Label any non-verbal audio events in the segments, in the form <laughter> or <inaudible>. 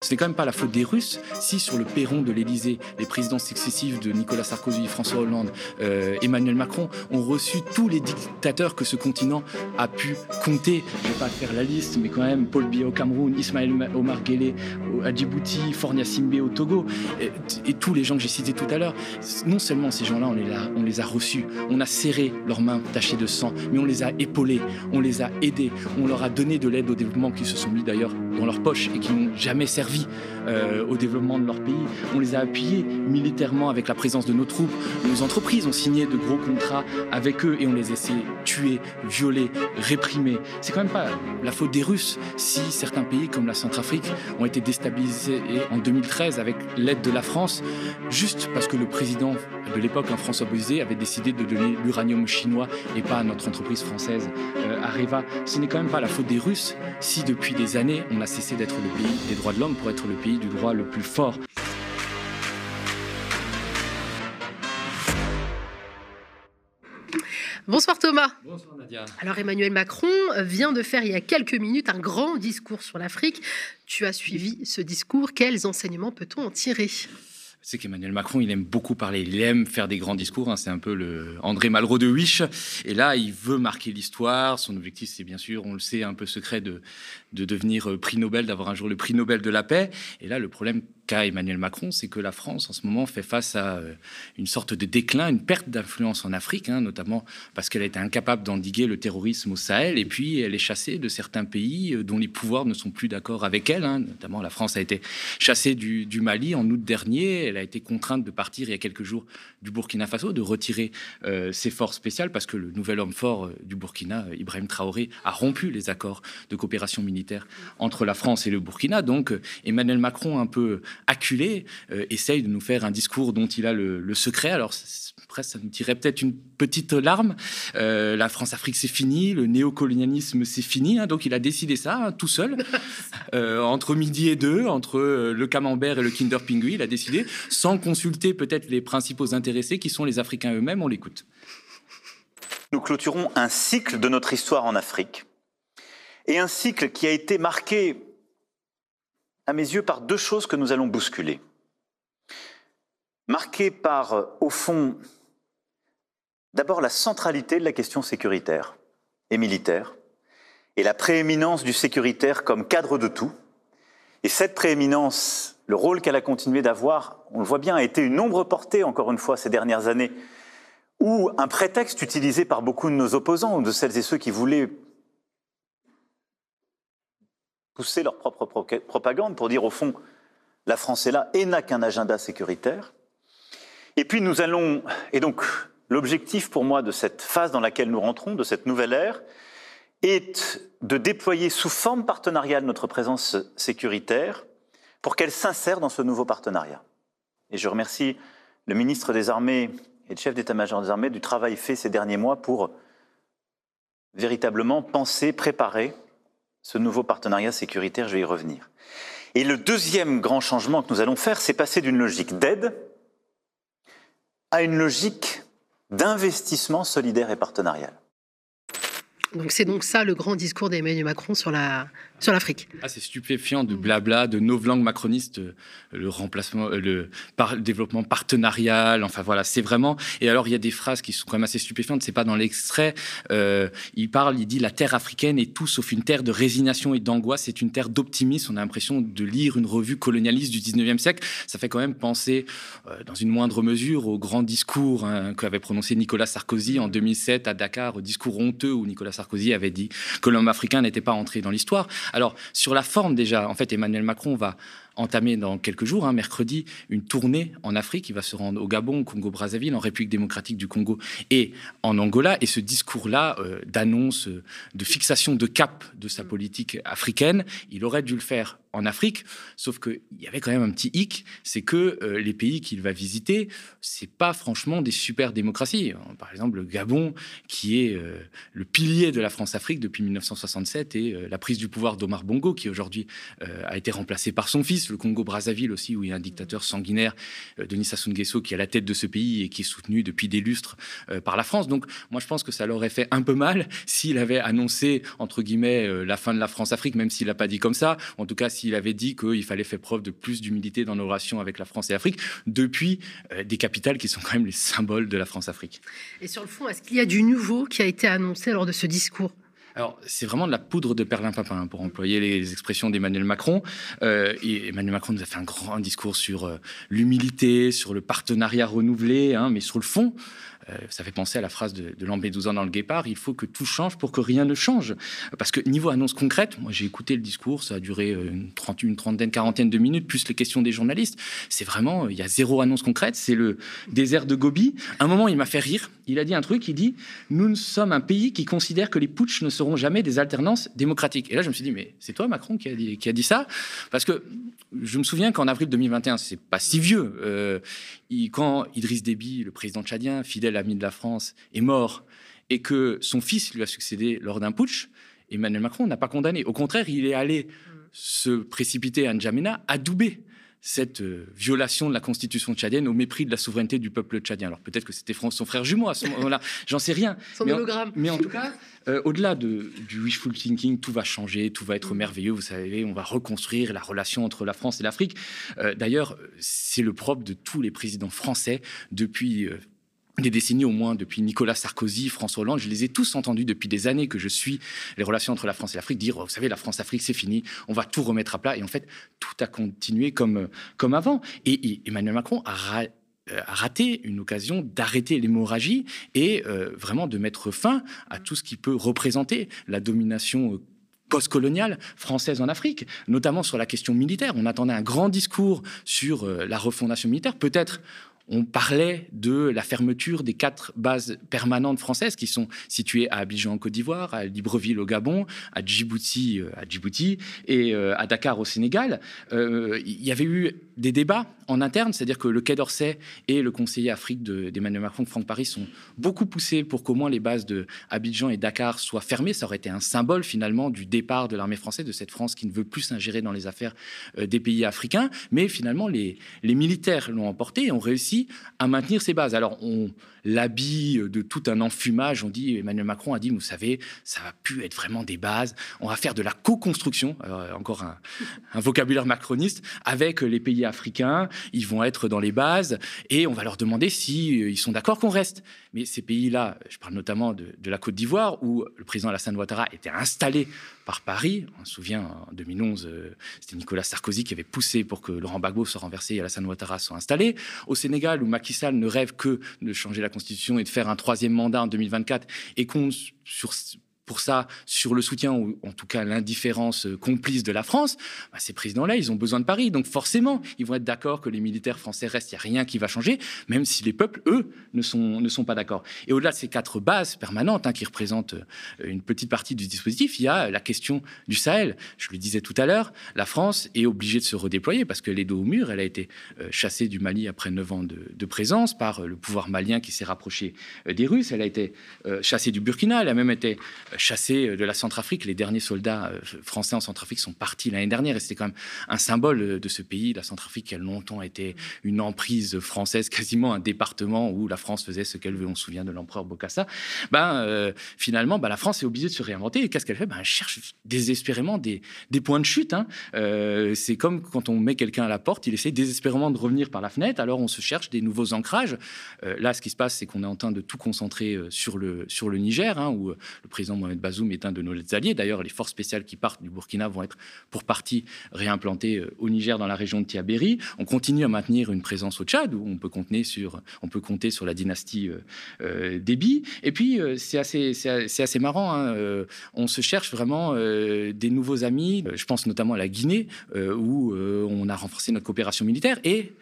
Ce n'est quand même pas la faute des Russes si sur le perron de l'Élysée, les présidents successifs de Nicolas Sarkozy, François Hollande, euh, Emmanuel Macron ont reçu tous les dictateurs que ce continent a pu compter. Je ne vais pas faire la liste, mais quand même Paul Biya au Cameroun, Ismaël Omar Guelleh à Djibouti, Fornia Simbe au Togo, et, tous les gens que j'ai cités tout à l'heure. Non seulement ces gens-là, on, les a, on les a reçus, on a serré leurs mains tachées de sang, mais on les a épaulés, on les a aidés, on leur a donné de l'aide au développement qui se sont mis d'ailleurs dans leur poche et qui n'ont jamais servi vie euh, au développement de leur pays. On les a appuyés militairement avec la présence de nos troupes. Nos entreprises ont signé de gros contrats avec eux et on les a essayé tuer, violer, réprimer. C'est quand même pas la faute des Russes si certains pays comme la Centrafrique ont été déstabilisés en 2013 avec l'aide de la France, juste parce que le président de l'époque, François Bozé, avait décidé de donner l'uranium chinois et pas à notre entreprise française euh, Areva. Ce n'est quand même pas la faute des Russes si depuis des années on a cessé d'être le pays des droits de l'homme pour être le pays du droit le plus fort. Bonsoir Thomas. Bonsoir Nadia. Alors Emmanuel Macron vient de faire il y a quelques minutes un grand discours sur l'Afrique. Tu as suivi ce discours. Quels enseignements peut-on en tirer? C'est qu'Emmanuel Macron, il aime beaucoup parler, il aime faire des grands discours. Hein. c'est un peu le André Malraux de Wish. Et là, il veut marquer l'histoire. Son objectif, c'est bien sûr, on le sait, un peu secret de, de devenir euh, prix Nobel, d'avoir un jour le prix Nobel de la paix. Et là, le problème Emmanuel Macron, c'est que la France, en ce moment, fait face à euh, une sorte de déclin, une perte d'influence en Afrique, hein, notamment parce qu'elle a été incapable d'endiguer le terrorisme au Sahel, et puis elle est chassée de certains pays euh, dont les pouvoirs ne sont plus d'accord avec elle. Hein. Notamment, la France a été chassée du, Mali en août dernier. Elle a été contrainte de partir il y a quelques jours du Burkina Faso, de retirer ses forces spéciales, parce que le nouvel homme fort du Burkina, Ibrahim Traoré, a rompu les accords de coopération militaire entre la France et le Burkina. Donc Emmanuel Macron, un peu acculé, euh, essaye de nous faire un discours dont il a le, secret. Alors presque ça nous tirait peut-être une petite larme. Euh, la France-Afrique, c'est fini, le néocolonialisme, c'est fini. Hein. donc il a décidé ça hein, tout seul, <laughs> euh, entre midi et deux, entre le camembert et le Kinder Pingui. Il a décidé, sans consulter peut-être les principaux intéressés qui sont les Africains eux-mêmes. On l'écoute. Nous clôturons un cycle de notre histoire en Afrique et un cycle qui a été marqué, à mes yeux, par deux choses que nous allons bousculer. Marqué par, au fond, d'abord la centralité de la question sécuritaire et militaire, et la prééminence du sécuritaire comme cadre de tout. Et cette prééminence, le rôle qu'elle a continué d'avoir, on le voit bien, a été une ombre portée, encore une fois, ces dernières années, ou un prétexte utilisé par beaucoup de nos opposants, ou de celles et ceux qui voulaient pousser leur propre propagande pour dire au fond, la France est là et n'a qu'un agenda sécuritaire. Et puis nous allons, et donc l'objectif pour moi de cette phase dans laquelle nous rentrons, de cette nouvelle ère, est de déployer sous forme partenariale notre présence sécuritaire pour qu'elle s'insère dans ce nouveau partenariat. Et je remercie le ministre des Armées et le chef d'état-major des Armées du travail fait ces derniers mois pour véritablement penser, préparer ce nouveau partenariat sécuritaire, je vais y revenir. Et le deuxième grand changement que nous allons faire, c'est passer d'une logique d'aide à une logique d'investissement solidaire et partenarial. Donc c'est donc ça le grand discours d'Emmanuel Macron sur la sur l'Afrique. Ah, c'est stupéfiant de blabla, de langues macronistes, euh, le remplacement, euh, le, développement partenarial. Enfin voilà, c'est vraiment. Et alors il y a des phrases qui sont quand même assez stupéfiantes. C'est pas dans l'extrait. Euh, il parle, il dit la terre africaine est tout sauf une terre de résignation et d'angoisse. C'est une terre d'optimisme. On a l'impression de lire une revue colonialiste du 19e siècle. Ça fait quand même penser, dans une moindre mesure, au grand discours hein, qu'avait prononcé Nicolas Sarkozy en 2007 à Dakar, au discours honteux où Nicolas Sarkozy avait dit que l'homme africain n'était pas entré dans l'histoire. Alors, sur la forme déjà, en fait, Emmanuel Macron va entamer dans quelques jours, hein, mercredi, une tournée en Afrique. Il va se rendre au Gabon, au Congo-Brazzaville, en République démocratique du Congo et en Angola. Et ce discours-là euh, d'annonce, euh, de fixation de cap de sa politique africaine, il aurait dû le faire en Afrique, sauf qu'il y avait quand même un petit hic, c'est que euh, les pays qu'il va visiter, c'est pas franchement des super démocraties. Par exemple, le Gabon, qui est euh, le pilier de la France-Afrique depuis 1967, et euh, la prise du pouvoir d'Omar Bongo, qui aujourd'hui a été remplacé par son fils, le Congo-Brazzaville aussi, où il y a un dictateur sanguinaire, Denis Sassou Nguesso, qui est à la tête de ce pays et qui est soutenu depuis des lustres par la France. Donc, moi, je pense que ça leur aurait fait un peu mal s'il avait annoncé, entre guillemets, la fin de la France-Afrique, même s'il n'a pas dit comme ça. En tout cas, s'il avait dit qu'il fallait faire preuve de plus d'humilité dans nos relations avec la France et l'Afrique, depuis des capitales qui sont quand même les symboles de la France-Afrique. Et sur le fond, est-ce qu'il y a du nouveau qui a été annoncé lors de ce discours? Alors, c'est vraiment de la poudre de perlimpinpin, hein, pour employer les expressions d'Emmanuel Macron. Euh, et Emmanuel Macron nous a fait un grand discours sur euh, l'humilité, sur le partenariat renouvelé, hein, mais sur le fond, euh, ça fait penser à la phrase de, de ans dans le Guépard, il faut que tout change pour que rien ne change. Parce que niveau annonce concrète, moi j'ai écouté le discours, ça a duré euh, une, trentaine, quarantaine de minutes, plus les questions des journalistes. C'est vraiment, il y a zéro annonce concrète, c'est le désert de Gobi. un moment, il m'a fait rire, il a dit un truc, il dit, nous sommes un pays qui considère que les putschs ne seront jamais des alternances démocratiques. Et là, je me suis dit, mais c'est toi, Macron, qui a dit, ça? Parce que je me souviens qu'en avril 2021, c'est pas si vieux, euh, quand Idriss Déby, le président tchadien, fidèle ami de la France, est mort et que son fils lui a succédé lors d'un putsch, Emmanuel Macron n'a pas condamné. Au contraire, il est allé se précipiter à N'Djamena, adouber cette euh, violation de la constitution tchadienne au mépris de la souveraineté du peuple tchadien. Alors peut-être que c'était son frère jumeau à ce moment-là, <laughs> j'en sais rien. Son mais, hologramme. En, mais en tout cas, euh, au-delà de, du wishful thinking, tout va changer, tout va être mm. merveilleux. Vous savez, on va reconstruire la relation entre la France et l'Afrique. Euh, d'ailleurs, c'est le propre de tous les présidents français depuis des décennies au moins, depuis Nicolas Sarkozy, François Hollande, je les ai tous entendus depuis des années que je suis les relations entre la France et l'Afrique dire, vous savez, la France-Afrique, c'est fini, on va tout remettre à plat. Et en fait, tout a continué comme, comme avant. Et, Emmanuel Macron a, raté une occasion d'arrêter l'hémorragie et euh, vraiment de mettre fin à tout ce qui peut représenter la domination euh, postcoloniale française en Afrique, notamment sur la question militaire. On attendait un grand discours sur euh, la refondation militaire, peut-être on parlait de la fermeture des quatre bases permanentes françaises qui sont situées à Abidjan en Côte d'Ivoire, à Libreville au Gabon, à Djibouti, euh, à Djibouti et euh, à Dakar au Sénégal. Euh, il y avait eu des débats en interne, c'est-à-dire que le Quai d'Orsay et le conseiller Afrique d'Emmanuel Macron, Franck Paris, sont beaucoup poussés pour qu'au moins les bases de Abidjan et Dakar soient fermées. Ça aurait été un symbole finalement du départ de l'armée française, de cette France qui ne veut plus s'ingérer dans les affaires des pays africains. Mais finalement, les, les militaires l'ont emporté et ont réussi à maintenir ces bases. Alors, on l'habille de tout un enfumage. On dit, Emmanuel Macron a dit, vous savez, ça va plus être vraiment des bases. On va faire de la co-construction, encore un, vocabulaire macroniste, avec les pays africains. Ils vont être dans les bases et on va leur demander si euh, sont d'accord qu'on reste. Mais ces pays-là, je parle notamment de, la Côte d'Ivoire, où le président Alassane Ouattara était installé par Paris. On se souvient, en 2011, euh, c'était Nicolas Sarkozy qui avait poussé pour que Laurent Gbagbo soit renversé et Alassane Ouattara soit installé. Au Sénégal, où Macky Sall ne rêve que de changer la Constitution et de faire un troisième mandat en 2024 et qu'on, sur pour ça sur le soutien ou en tout cas l'indifférence euh, complice de la France, bah, ces présidents-là, ils ont besoin de Paris. Donc forcément, ils vont être d'accord que les militaires français restent. Il n'y a rien qui va changer, même si les peuples, eux, ne sont, pas d'accord. Et au-delà de ces quatre bases permanentes hein, qui représentent euh, une petite partie du dispositif, il y a la question du Sahel. Je le disais tout à l'heure, la France est obligée de se redéployer parce que les dos au mur, elle a été euh, chassée du Mali après neuf ans de, de, présence par le pouvoir malien qui s'est rapproché des Russes. Elle a été chassée du Burkina, elle a même été chassés de la Centrafrique. Les derniers soldats euh, français en Centrafrique sont partis l'année dernière et c'était quand même un symbole euh, de ce pays. La Centrafrique qui a longtemps été une emprise française, <laughs> quasiment un département où la France faisait ce qu'elle veut. On se souvient de l'empereur Bokassa. Ben, euh, finalement, ben, la France est obligée de se réinventer. Et qu'est-ce qu'elle fait? Ben, Elle cherche désespérément des, des points de chute. Hein. c'est comme quand on met quelqu'un à la porte, il essaie désespérément de revenir par la fenêtre. Alors on se cherche des nouveaux ancrages. là, ce qui se passe, c'est qu'on est en train de tout concentrer sur le, sur le Niger, hein, où le président Mohamed Bazoum est un de nos alliés. D'ailleurs, les forces spéciales qui partent du Burkina vont être pour partie réimplantées euh, au Niger dans la région de Tiabéri. On continue à maintenir une présence au Tchad où on peut, compter sur la dynastie euh, euh Déby. Et puis, euh, c'est assez, c'est assez marrant. Hein, on se cherche vraiment des nouveaux amis. Je pense notamment à la Guinée où on a renforcé notre coopération militaire et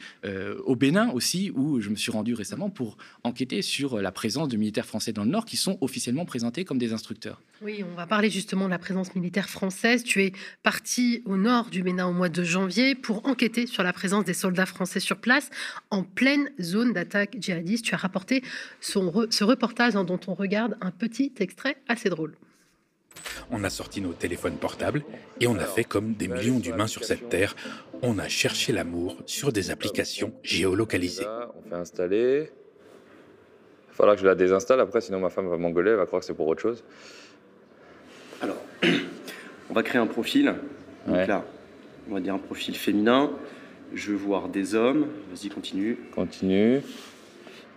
au Bénin aussi où je me suis rendu récemment pour enquêter sur la présence de militaires français dans le Nord qui sont officiellement présentés comme des instructeurs. Oui, on va parler justement de la présence militaire française. Tu es parti au nord du Bénin au mois de janvier pour enquêter sur la présence des soldats français sur place en pleine zone d'attaque djihadiste. Tu as rapporté ce reportage dont on regarde un petit extrait assez drôle. On a sorti nos téléphones portables et on a fait comme des millions d'humains sur cette terre. On a cherché l'amour sur des applications géolocalisées. On fait installer. Il faudra que je la désinstalle après, sinon ma femme va m'engueuler, elle va croire que c'est pour autre chose. On va créer un profil. Donc là, on va dire un profil féminin. Je veux voir des hommes. Vas-y, continue. Continue.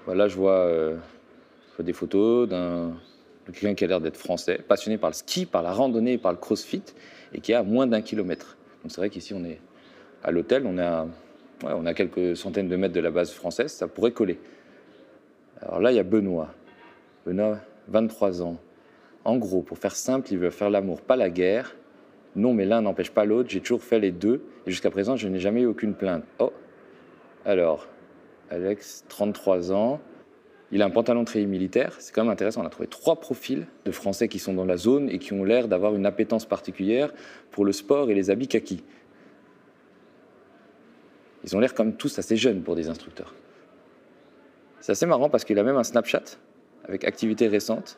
Voilà, je vois, euh, je vois des photos d'un de quelqu'un qui a l'air d'être français, passionné par le ski, par la randonnée, par le crossfit, et qui est à moins d'un kilomètre. Donc c'est vrai qu'ici on est à l'hôtel, on est à, ouais, on a quelques centaines de mètres de la base française, ça pourrait coller. Alors là, il y a Benoît. Benoît, 23 ans. En gros, pour faire simple, il veut faire l'amour, pas la guerre. Non, mais l'un n'empêche pas l'autre. J'ai toujours fait les deux. Et jusqu'à présent, je n'ai jamais eu aucune plainte. Oh Alors, Alex, 33 ans. Il a un pantalon très militaire. C'est quand même intéressant. On a trouvé trois profils de Français qui sont dans la zone et qui ont l'air d'avoir une appétence particulière pour le sport et les habits kaki. Ils ont l'air comme tous assez jeunes pour des instructeurs. C'est assez marrant parce qu'il a même un Snapchat avec activité récente.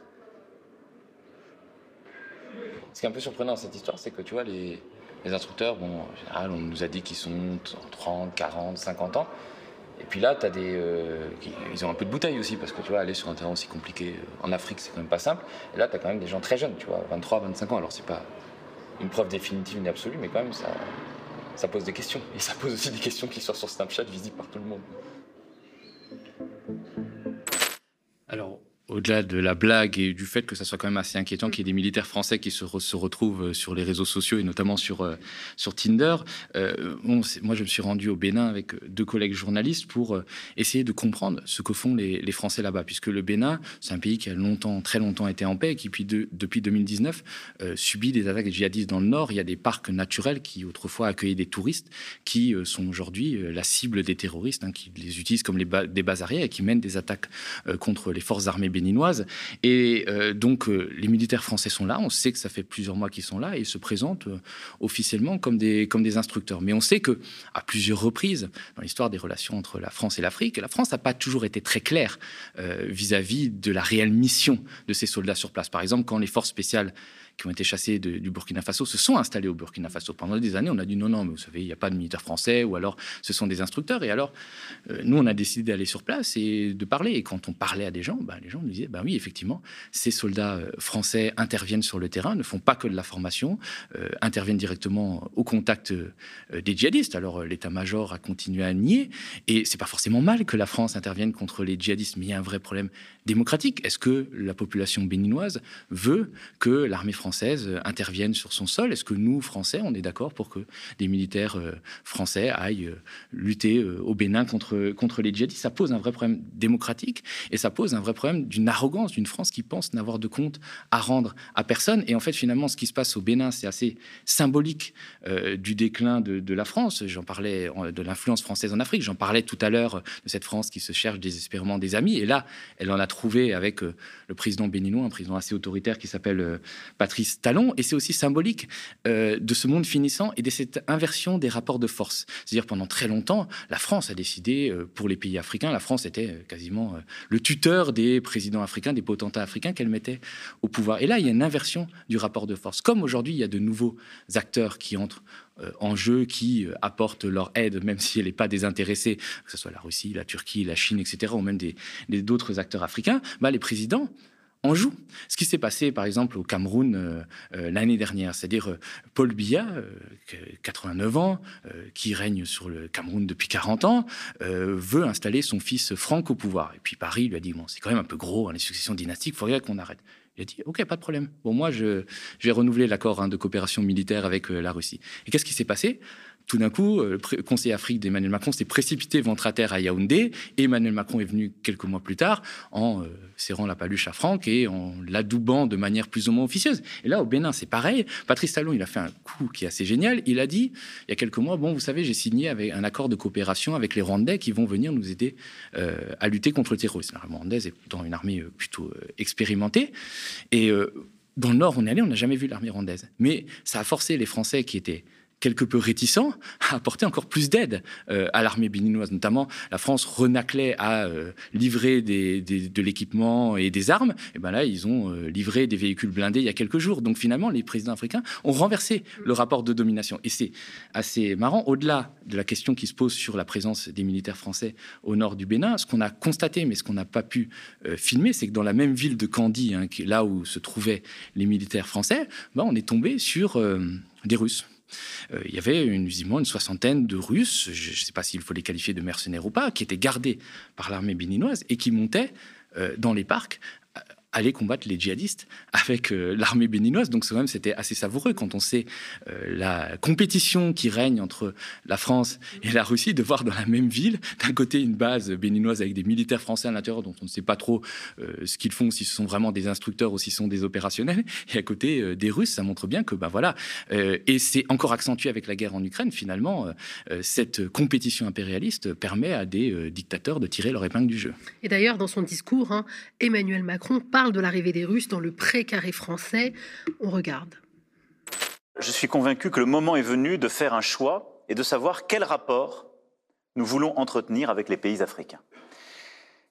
Ce qui est un peu surprenant dans cette histoire, c'est que tu vois, les, instructeurs, bon, en général, on nous a dit qu'ils sont 30, 40, 50 ans. Et puis là, as des, euh, ils ont un peu de bouteille aussi, parce que tu vois, aller sur un terrain aussi compliqué euh, en Afrique, c'est quand même pas simple. Et là, tu as quand même des gens très jeunes, tu vois, 23, 25 ans. Alors, c'est pas une preuve définitive ni absolue, mais quand même, ça, ça pose des questions. Et ça pose aussi des questions qui sont sur Snapchat visibles par tout le monde. Alors, au-delà de la blague et du fait que ça soit quand même assez inquiétant qu'il y ait des militaires français qui se, se, retrouvent euh, sur les réseaux sociaux et notamment sur, euh, sur Tinder. Euh, moi, je me suis rendu au Bénin avec deux collègues journalistes pour euh, essayer de comprendre ce que font les, les Français là-bas, puisque le Bénin, c'est un pays qui a longtemps, très longtemps été en paix et qui, depuis, de, depuis 2019, euh, subit des attaques djihadistes dans le nord. Il y a des parcs naturels qui autrefois accueillaient des touristes qui sont aujourd'hui la cible des terroristes, hein, qui les utilisent comme les ba des bases arrières et qui mènent des attaques contre les forces armées béninoises Et euh, donc, euh, les militaires français sont là. On sait que ça fait plusieurs mois qu'ils sont là et ils se présentent euh, officiellement comme des, comme des instructeurs. Mais on sait que, à plusieurs reprises, dans l'histoire des relations entre la France et l'Afrique, la France n'a pas toujours été très claire vis-à-vis -vis de la réelle mission de ces soldats sur place. Par exemple, quand les forces spéciales qui ont été chassés du Burkina Faso se sont installés au Burkina Faso. Pendant des années, on a dit non, non, mais vous savez, il n'y a pas de militaires français, ou alors ce sont des instructeurs. Et alors, euh, nous, on a décidé d'aller sur place et de parler. Et quand on parlait à des gens, ben, les gens nous disaient, ben oui, effectivement, ces soldats euh, français interviennent sur le terrain, ne font pas que de la formation, euh, interviennent directement au contact des djihadistes. Alors, l'état-major a continué à nier. Et c'est pas forcément mal que la France intervienne contre les djihadistes, mais il y a un vrai problème démocratique. Est-ce que la population béninoise veut que l'armée française intervienne sur son sol Est-ce que nous, Français, on est d'accord pour que des militaires euh, français aillent euh, lutter euh, au Bénin contre, contre les djihadistes? Ça pose un vrai problème démocratique et ça pose un vrai problème d'une arrogance d'une France qui pense n'avoir de compte à rendre à personne. Et en fait, finalement, ce qui se passe au Bénin, c'est assez symbolique euh, du déclin de, la France. J'en parlais de l'influence française en Afrique. J'en parlais tout à l'heure de cette France qui se cherche désespérément des amis. Et là, elle en a trouvé avec euh, le président béninois, un président assez autoritaire qui s'appelle euh, Talon. Et c'est aussi symbolique euh, de ce monde finissant et de cette inversion des rapports de force. C'est-à-dire pendant très longtemps, la France a décidé, euh, pour les pays africains, la France était euh, quasiment le tuteur des présidents africains, des potentats africains qu'elle mettait au pouvoir. Et là, il y a une inversion du rapport de force. Comme aujourd'hui, il y a de nouveaux acteurs qui entrent en jeu, qui apportent leur aide, même si elle n'est pas désintéressée, que ce soit la Russie, la Turquie, la Chine, etc., ou même d'autres acteurs africains, bah, les présidents en jouent. Ce qui s'est passé, par exemple, au Cameroun euh, euh, l'année dernière, c'est-à-dire euh, Paul Biya, 89 ans, qui règne sur le Cameroun depuis 40 ans, veut installer son fils Franck au pouvoir. Et puis Paris lui a dit, bon, c'est quand même un peu gros, hein, les successions dynastiques, il faudrait qu'on arrête. Il a dit, OK, pas de problème. Bon, moi, je, je vais renouveler l'accord hein, de coopération militaire avec euh, la Russie. Et qu'est-ce qui s'est passé? Tout d'un coup, euh, le conseiller Afrique d'Emmanuel Macron s'est précipité ventre à terre à Yaoundé. Emmanuel Macron est venu quelques mois plus tard en euh, serrant la paluche à Franck et en l'adoubant de manière plus ou moins officieuse. Et là, au Bénin, c'est pareil. Patrice Talon, il a fait un coup qui est assez génial. Il a dit, il y a quelques mois, bon, vous savez, j'ai signé avec un accord de coopération avec les Rwandais qui vont venir nous aider euh, à lutter contre le terrorisme. L'armée rwandaise est dans une armée plutôt expérimentée. Et dans le Nord, on est allé, on n'a jamais vu l'armée rwandaise. Mais ça a forcé les Français qui étaient quelque peu réticent à apporter encore plus d'aide euh, à l'armée béninoise. Notamment, la France renaclait à euh, livrer de l'équipement et des armes. Et ben là, ils ont euh, livré des véhicules blindés il y a quelques jours. Donc finalement, les présidents africains ont renversé le rapport de domination. Et c'est assez marrant. Au-delà de la question qui se pose sur la présence des militaires français au nord du Bénin, ce qu'on a constaté, mais ce qu'on n'a pas pu filmer, c'est que dans la même ville de Kandy, hein, là où se trouvaient les militaires français, ben, on est tombé sur des Russes. Euh, il y avait une, une soixantaine de Russes, je ne sais pas s'il faut les qualifier de mercenaires ou pas, qui étaient gardés par l'armée béninoise et qui montaient euh, dans les parcs aller combattre les djihadistes avec euh, l'armée béninoise. Donc quand même, c'était assez savoureux quand on sait euh, la compétition qui règne entre la France et la Russie, de voir dans la même ville, d'un côté une base béninoise avec des militaires français à l'intérieur dont on ne sait pas trop euh, ce qu'ils font, si ce sont vraiment des instructeurs ou si ce sont des opérationnels, et à côté des Russes, ça montre bien que, ben voilà, et c'est encore accentué avec la guerre en Ukraine, finalement, cette compétition impérialiste permet à des dictateurs de tirer leur épingle du jeu. Et d'ailleurs, dans son discours, hein, Emmanuel Macron parle parle de l'arrivée des Russes dans le précaré français. On regarde. Je suis convaincu que le moment est venu de faire un choix et de savoir quel rapport nous voulons entretenir avec les pays africains.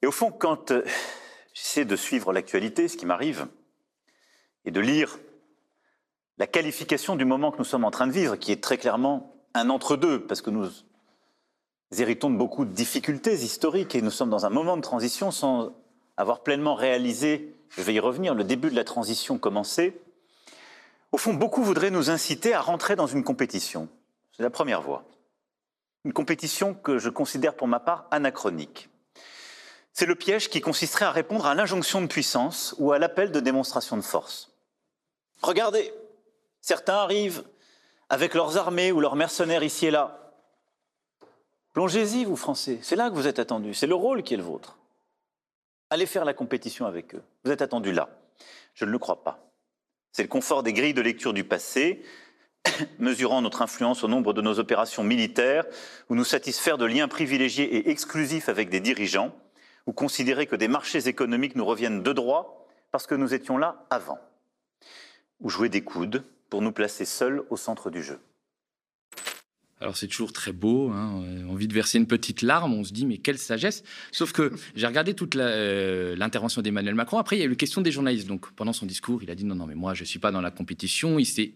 Et au fond, quand euh, j'essaie de suivre l'actualité, ce qui m'arrive, et de lire la qualification du moment que nous sommes en train de vivre, qui est très clairement un entre-deux, parce que nous héritons de beaucoup de difficultés historiques et nous sommes dans un moment de transition sans avoir pleinement réalisé je vais y revenir, le début de la transition commençait, au fond, beaucoup voudraient nous inciter à rentrer dans une compétition. C'est la première voie. Une compétition que je considère pour ma part anachronique. C'est le piège qui consisterait à répondre à l'injonction de puissance ou à l'appel de démonstration de force. Regardez, certains arrivent avec leurs armées ou leurs mercenaires ici et là. Plongez-y, vous Français, c'est là que vous êtes attendus, c'est le rôle qui est le vôtre. Allez faire la compétition avec eux. Vous êtes attendu là. Je ne le crois pas. C'est le confort des grilles de lecture du passé, <coughs> mesurant notre influence au nombre de nos opérations militaires, ou nous satisfaire de liens privilégiés et exclusifs avec des dirigeants, ou considérer que des marchés économiques nous reviennent de droit parce que nous étions là avant, ou jouer des coudes pour nous placer seuls au centre du jeu. Alors c'est toujours très beau, hein, envie de verser une petite larme, on se dit mais quelle sagesse. Sauf que <laughs> j'ai regardé toute euh, l'intervention d'Emmanuel Macron. Après il y a eu la question des journalistes. Donc pendant son discours, il a dit non non mais moi je suis pas dans la compétition. Il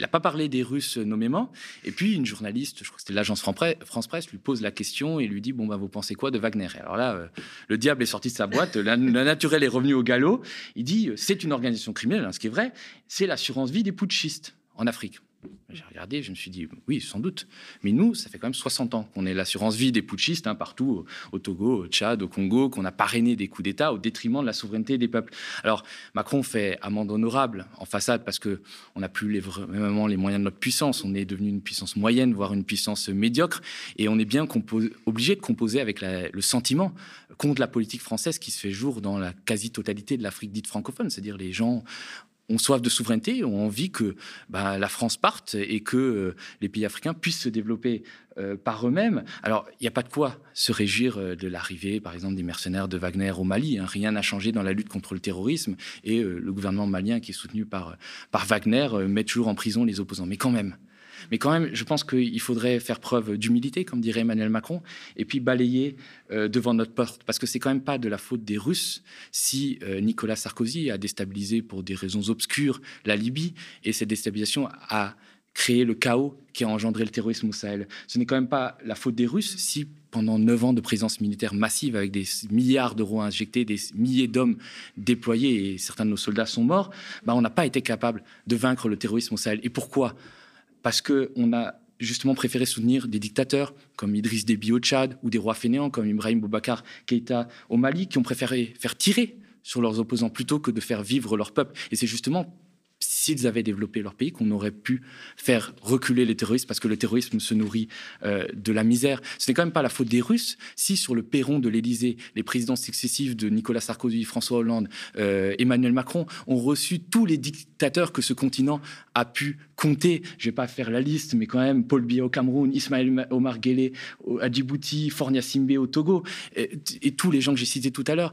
n'a pas parlé des Russes nommément. Et puis une journaliste, je crois que c'était l'agence France Presse, lui pose la question et lui dit bon bah vous pensez quoi de Wagner? Alors là euh, le diable est sorti de sa boîte, la, naturel est revenu au galop. Il dit c'est une organisation criminelle, hein, ce qui est vrai. C'est l'assurance vie des putschistes en Afrique. J'ai regardé, je me suis dit, oui, sans doute. Mais nous, ça fait quand même 60 ans qu'on est l'assurance vie des putschistes hein, partout, au, Togo, au Tchad, au Congo, qu'on a parrainé des coups d'État au détriment de la souveraineté des peuples. Alors, Macron fait amende honorable en façade parce que on n'a plus les, vraiment les moyens de notre puissance. On est devenu une puissance moyenne, voire une puissance médiocre. Et on est bien obligé de composer avec le sentiment contre la politique française qui se fait jour dans la quasi-totalité de l'Afrique dite francophone. C'est-à-dire les gens ont soif de souveraineté, ont envie que bah, la France parte et que euh, les pays africains puissent se développer euh, par eux-mêmes. Alors, il n'y a pas de quoi se réjouir euh, de l'arrivée, par exemple, des mercenaires de Wagner au Mali. Hein. Rien n'a changé dans la lutte contre le terrorisme et le gouvernement malien, qui est soutenu par, par Wagner, met toujours en prison les opposants. Mais quand même, mais quand même, je pense qu'il faudrait faire preuve d'humilité, comme dirait Emmanuel Macron, et puis balayer euh, devant notre porte. Parce que c'est quand même pas de la faute des Russes si euh, Nicolas Sarkozy a déstabilisé pour des raisons obscures la Libye, et cette déstabilisation a créé le chaos qui a engendré le terrorisme au Sahel. Ce n'est quand même pas la faute des Russes si pendant neuf ans de présence militaire massive avec des milliards d'euros injectés, des milliers d'hommes déployés et certains de nos soldats sont morts, bah on n'a pas été capable de vaincre le terrorisme au Sahel. Et pourquoi? Parce qu'on a justement préféré soutenir des dictateurs comme Idriss Déby au Tchad ou des rois fainéants comme Ibrahim Boubacar Keïta au Mali qui ont préféré faire tirer sur leurs opposants plutôt que de faire vivre leur peuple. Et c'est justement s'ils avaient développé leur pays, qu'on aurait pu faire reculer les terroristes, parce que le terrorisme se nourrit euh, de la misère. Ce n'est quand même pas la faute des Russes si sur le perron de l'Élysée, les présidents successifs de Nicolas Sarkozy, François Hollande, euh, Emmanuel Macron ont reçu tous les dictateurs que ce continent a pu compter. Je vais pas faire la liste, mais quand même, Paul Biya au Cameroun, Ismaël Omar Guelleh à Djibouti, Fornia Simbe au Togo, et, tous les gens que j'ai cités tout à l'heure.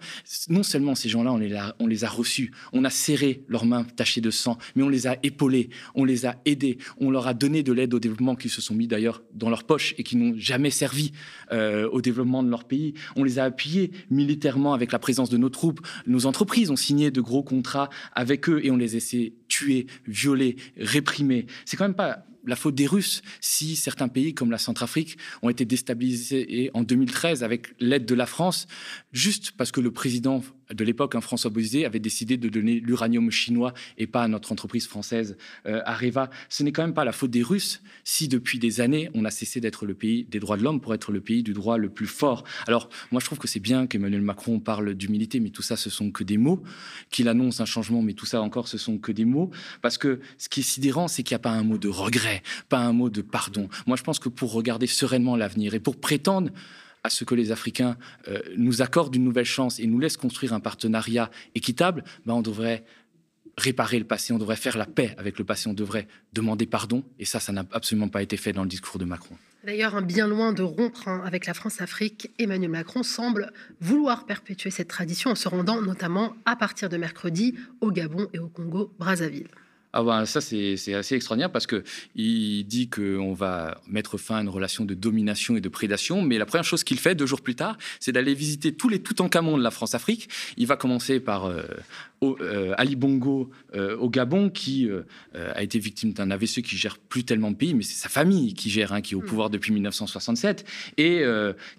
Non seulement ces gens-là, on les, a, on les a reçus, on a serré leurs mains tachées de sang, mais on les a épaulés, on les a aidés, on leur a donné de l'aide au développement qui se sont mis d'ailleurs dans leur poche et qui n'ont jamais servi euh, au développement de leur pays. On les a appuyés militairement avec la présence de nos troupes. Nos entreprises ont signé de gros contrats avec eux et on les a essayé tuer, violer, réprimer. C'est quand même pas la faute des Russes si certains pays comme la Centrafrique ont été déstabilisés en 2013 avec l'aide de la France, juste parce que le président de l'époque, hein, François Bozizé, avait décidé de donner l'uranium chinois et pas à notre entreprise française euh, Areva. Ce n'est quand même pas la faute des Russes si depuis des années on a cessé d'être le pays des droits de l'homme pour être le pays du droit le plus fort. Alors moi je trouve que c'est bien qu'Emmanuel Macron parle d'humilité, mais tout ça ce sont que des mots, qu'il annonce un changement, mais tout ça encore ce sont que des mots, parce que ce qui est sidérant, c'est qu'il n'y a pas un mot de regret pas un mot de pardon. Moi, je pense que pour regarder sereinement l'avenir et pour prétendre à ce que les Africains euh, nous accordent une nouvelle chance et nous laissent construire un partenariat équitable, ben on devrait réparer le passé, on devrait faire la paix avec le passé, on devrait demander pardon. Et ça, ça n'a absolument pas été fait dans le discours de Macron. D'ailleurs, bien loin de rompre hein, avec la France-Afrique, Emmanuel Macron semble vouloir perpétuer cette tradition en se rendant notamment à partir de mercredi au Gabon et au Congo-Brazzaville. Ah ben, ça, c'est assez extraordinaire parce qu'il dit qu'on va mettre fin à une relation de domination et de prédation, mais la première chose qu'il fait deux jours plus tard, c'est d'aller visiter tous les tout en camons de la France-Afrique. Il va commencer par euh, euh, Ali Bongo euh, au Gabon, qui euh, a été victime d'un AVC qui gère plus tellement de pays, mais c'est sa famille qui gère, hein, qui est au mm. pouvoir depuis 1967, et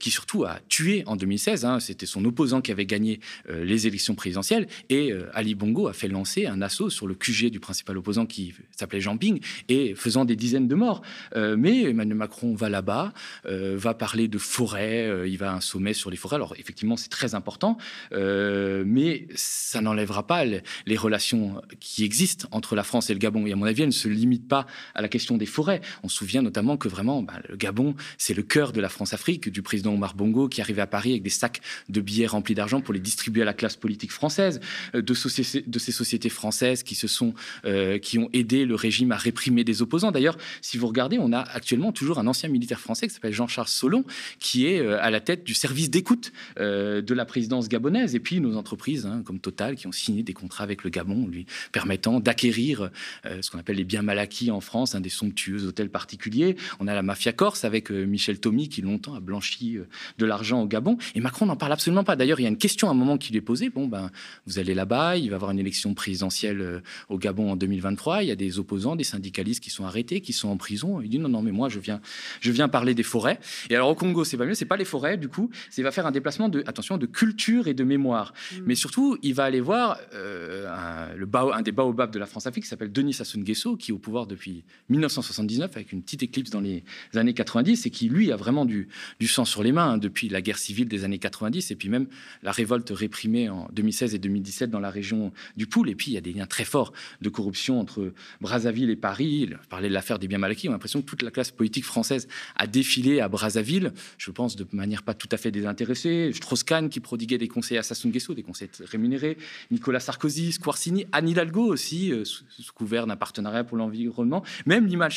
qui surtout a tué en 2016. Hein, C'était son opposant qui avait gagné les élections présidentielles, et Ali Bongo a fait lancer un assaut sur le QG du principal opposant qui s'appelait Jean Ping, et faisant des dizaines de morts. mais Emmanuel Macron va là-bas, va parler de forêts, il va à un sommet sur les forêts. Alors effectivement, c'est très important, mais ça n'enlèvera pas les relations qui existent entre la France et le Gabon. Et à mon avis, elles ne se limitent pas à la question des forêts. On se souvient notamment que vraiment, bah, le Gabon, c'est le cœur de la France-Afrique, du président Omar Bongo qui arrivait à Paris avec des sacs de billets remplis d'argent pour les distribuer à la classe politique française, euh, de, ces sociétés françaises qui se sont, euh, qui ont aidé le régime à réprimer des opposants. D'ailleurs, si vous regardez, on a actuellement toujours un ancien militaire français qui s'appelle Jean-Charles Solon, qui est euh, à la tête du service d'écoute de la présidence gabonaise. Et puis nos entreprises, hein, comme Total, qui ont signé des contrats avec le Gabon, lui permettant d'acquérir euh, ce qu'on appelle les biens mal acquis en France, un des somptueux hôtels particuliers. On a la mafia corse avec euh, Michel Thomy qui longtemps a blanchi euh, de l'argent au Gabon. Et Macron n'en parle absolument pas. D'ailleurs, il y a une question à un moment qui lui est posée. Bon, ben, vous allez là-bas, il va y avoir une élection présidentielle au Gabon en 2023. Il y a des opposants, des syndicalistes qui sont arrêtés, qui sont en prison. Il dit non, non, mais moi, je viens, je viens parler des forêts. Et alors au Congo, c'est pas mieux, c'est pas les forêts, du coup, c'est va faire un déplacement de, attention, de culture et de mémoire. Mmh. Mais surtout, il va aller voir euh, un, des baobabs de la France-Afrique qui s'appelle Denis Sassou Nguesso, qui est au pouvoir depuis 1979 avec une petite éclipse dans les années 90 et qui, lui, a vraiment du, sang sur les mains hein, depuis la guerre civile des années 90 et puis même la révolte réprimée en 2016 et 2017 dans la région du Poul. Et puis, il y a des liens très forts de corruption entre Brazzaville et Paris. Parler de l'affaire des biens mal acquis, on a l'impression que toute la classe politique française a défilé à Brazzaville, je pense de manière pas tout à fait désintéressée. Strauss-Kahn qui prodiguait des conseils à Sassou Nguesso, des conseils rémunérés. Nicolas Sarkozy, Squarcini, Anne Hidalgo aussi, euh, sous, couvert d'un partenariat pour l'environnement. Même l'imam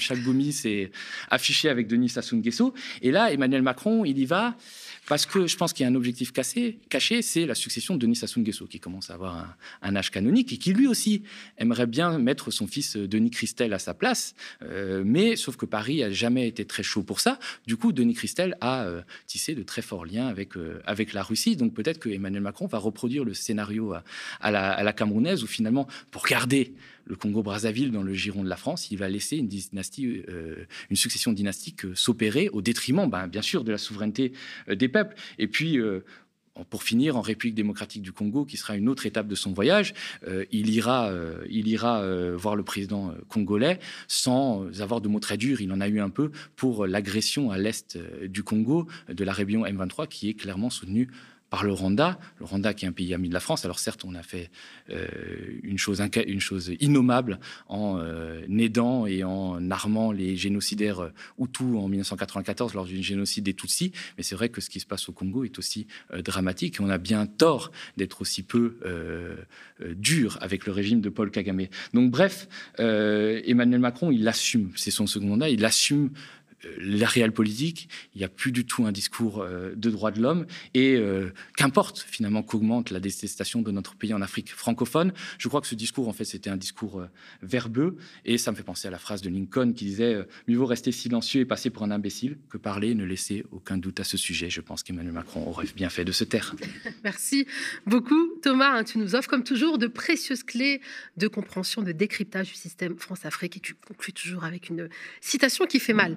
Chalgoumi s'est affiché avec Denis Sassou Nguesso. Et là, Emmanuel Macron, il y va parce que je pense qu'il y a un objectif caché c'est la succession de Denis Sassou Nguesso, qui commence à avoir un, âge canonique et qui lui aussi aimerait bien mettre son fils euh, Denis Christel à sa place. Euh, mais sauf que Paris a jamais été très chaud pour ça. Du coup, Denis Christel a euh, tissé de très forts liens avec, avec la Russie. Donc peut-être que Emmanuel Macron va reproduire le scénario à, la, camerounaise, où finalement, pour garder le Congo-Brazzaville dans le giron de la France, il va laisser une dynastie, euh, une succession dynastique euh, s'opérer au détriment, ben, bien sûr, de la souveraineté euh, des peuples. Et puis, pour finir, en République démocratique du Congo, qui sera une autre étape de son voyage, il ira, il ira voir le président congolais sans avoir de mots très durs. Il en a eu un peu pour l'agression à l'est du Congo de la rébellion M23, qui est clairement soutenue par le Rwanda. Le Rwanda qui est un pays ami de la France. Alors certes, on a fait euh, une, chose, une chose innommable en euh, aidant et en armant les génocidaires euh, Hutus en 1994 lors du génocide des Tutsis. Mais c'est vrai que ce qui se passe au Congo est aussi dramatique on a bien tort d'être aussi peu dur avec le régime de Paul Kagame. Donc bref, Emmanuel Macron, il assume, c'est son second mandat, il assume la réelle politique, il n'y a plus du tout un discours euh, de droits de l'homme, et euh, qu'importe finalement qu'augmente la détestation de notre pays en Afrique francophone. Je crois que ce discours, en fait, c'était un discours euh, verbeux, et ça me fait penser à la phrase de Lincoln qui disait Mieux vaut rester silencieux et passer pour un imbécile que parler ne laisser aucun doute à ce sujet. Je pense qu'Emmanuel Macron aurait bien fait de se taire. <laughs> Merci beaucoup, Thomas. Hein, tu nous offres, comme toujours, de précieuses clés de compréhension, de décryptage du système France-Afrique, et tu conclus toujours avec une citation qui fait mal.